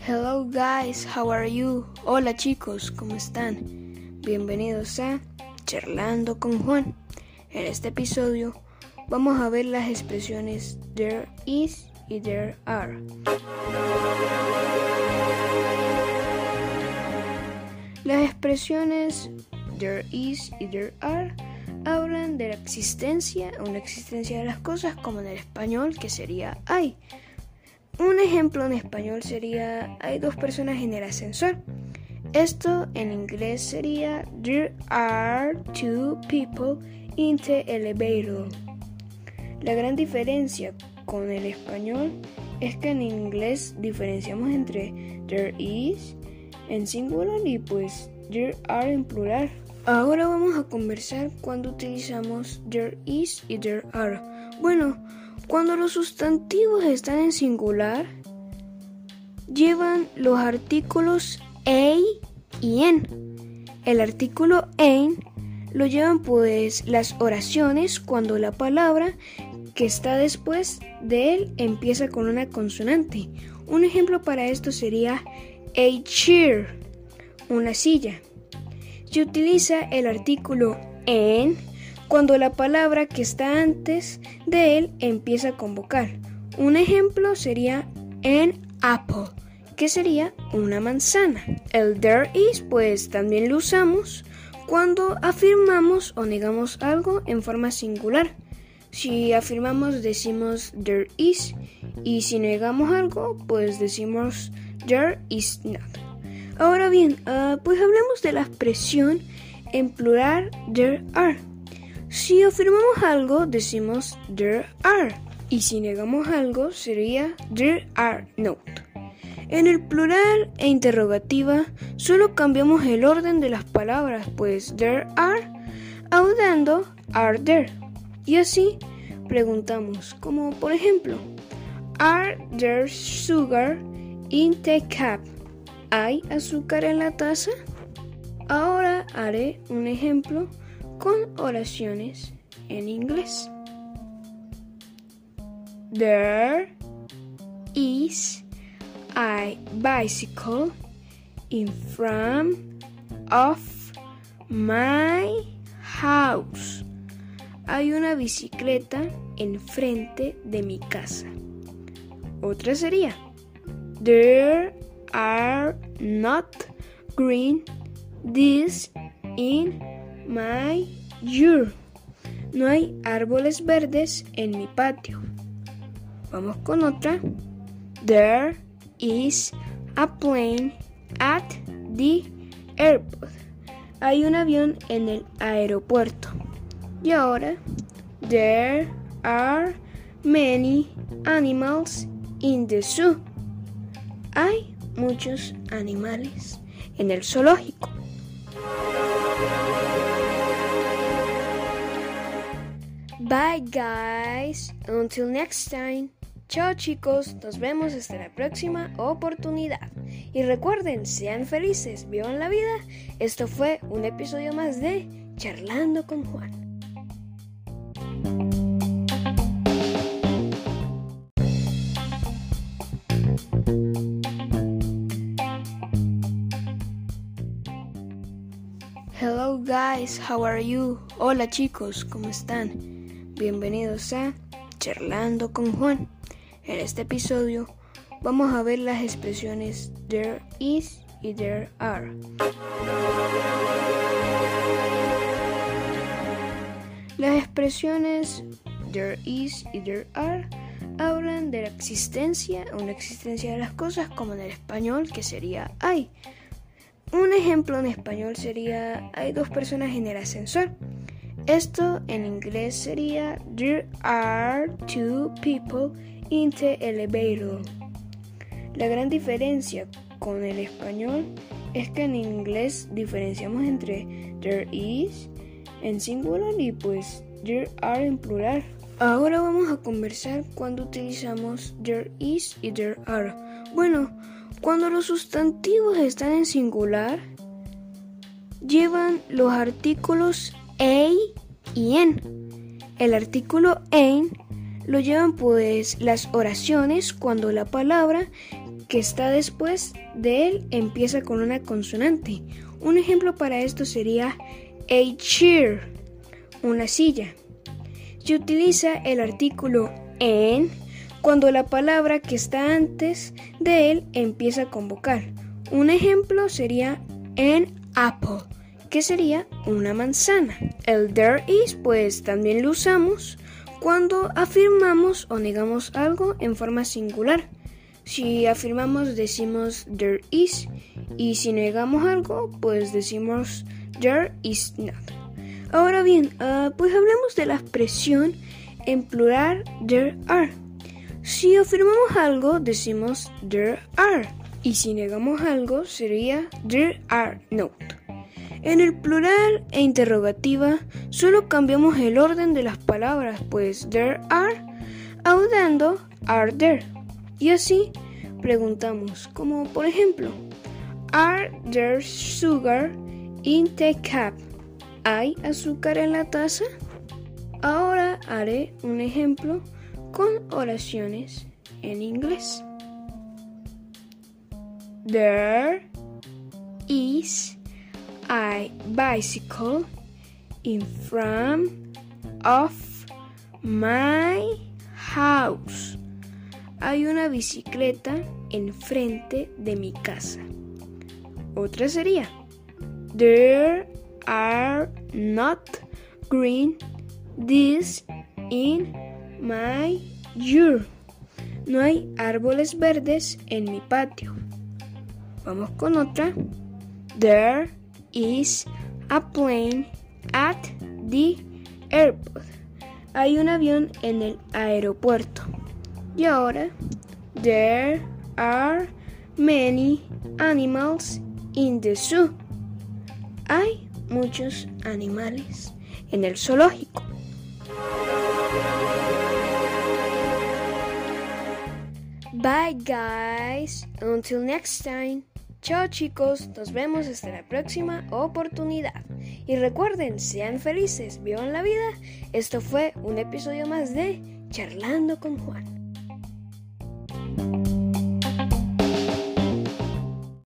Hello guys, how are you? Hola chicos, ¿cómo están? Bienvenidos a Charlando con Juan. En este episodio vamos a ver las expresiones there is y there are. Las expresiones there is y there are hablan de la existencia la existencia de las cosas como en el español que sería hay. Un ejemplo en español sería hay dos personas en el ascensor. Esto en inglés sería There are two people in the elevator. La gran diferencia con el español es que en inglés diferenciamos entre there is en singular y pues there are en plural. Ahora vamos a conversar cuando utilizamos there is y there are. Bueno, cuando los sustantivos están en singular, llevan los artículos a y en. El artículo en lo llevan pues las oraciones cuando la palabra que está después de él empieza con una consonante. Un ejemplo para esto sería a chair, una silla. Se utiliza el artículo en cuando la palabra que está antes de él empieza con vocal. Un ejemplo sería an apple, que sería una manzana. El there is, pues también lo usamos cuando afirmamos o negamos algo en forma singular. Si afirmamos decimos there is y si negamos algo pues decimos there is not. Ahora bien, uh, pues hablemos de la expresión en plural there are. Si afirmamos algo, decimos there are. Y si negamos algo, sería there are not. En el plural e interrogativa, solo cambiamos el orden de las palabras, pues there are, audando are there. Y así preguntamos, como por ejemplo, Are there sugar in the cup? ¿Hay azúcar en la taza? Ahora haré un ejemplo con oraciones en inglés. There is a bicycle in front of my house. Hay una bicicleta enfrente de mi casa. Otra sería There are not green this in my yard. No hay árboles verdes en mi patio. Vamos con otra. There is a plane at the airport. Hay un avión en el aeropuerto. Y ahora, there are many animals in the zoo. Hay muchos animales en el zoológico. Bye guys, until next time. Chao chicos, nos vemos hasta la próxima oportunidad. Y recuerden, sean felices, vivan la vida. Esto fue un episodio más de Charlando con Juan. Guys, how are you? Hola chicos, ¿cómo están? Bienvenidos a Charlando con Juan. En este episodio vamos a ver las expresiones there is y there are. Las expresiones there is y there are hablan de la existencia o la existencia de las cosas como en el español que sería hay. Un ejemplo en español sería hay dos personas en el ascensor. Esto en inglés sería There are two people in the elevator. La gran diferencia con el español es que en inglés diferenciamos entre there is en singular y pues there are en plural. Ahora vamos a conversar cuando utilizamos there is y there are. Bueno, cuando los sustantivos están en singular, llevan los artículos a y en. El artículo en lo llevan pues las oraciones cuando la palabra que está después de él empieza con una consonante. Un ejemplo para esto sería a chair, una silla. Se utiliza el artículo en cuando la palabra que está antes de él empieza con vocal. Un ejemplo sería an apple, que sería una manzana. El there is, pues también lo usamos cuando afirmamos o negamos algo en forma singular. Si afirmamos decimos there is y si negamos algo pues decimos there is not. Ahora bien, uh, pues hablemos de la expresión en plural there are. Si afirmamos algo decimos there are y si negamos algo sería there are not. En el plural e interrogativa solo cambiamos el orden de las palabras, pues there are audando are there. Y así preguntamos, como por ejemplo, Are there sugar in the cup? ¿Hay azúcar en la taza? Ahora haré un ejemplo con oraciones en inglés. There is a bicycle in front of my house. Hay una bicicleta enfrente de mi casa. Otra sería There are not green this in my yard. No hay árboles verdes en mi patio. Vamos con otra. There is a plane at the airport. Hay un avión en el aeropuerto. Y ahora, there are many animals in the zoo. Hay muchos animales en el zoológico. Bye guys, until next time. Chao chicos, nos vemos hasta la próxima oportunidad. Y recuerden, sean felices, vivan la vida. Esto fue un episodio más de Charlando con Juan.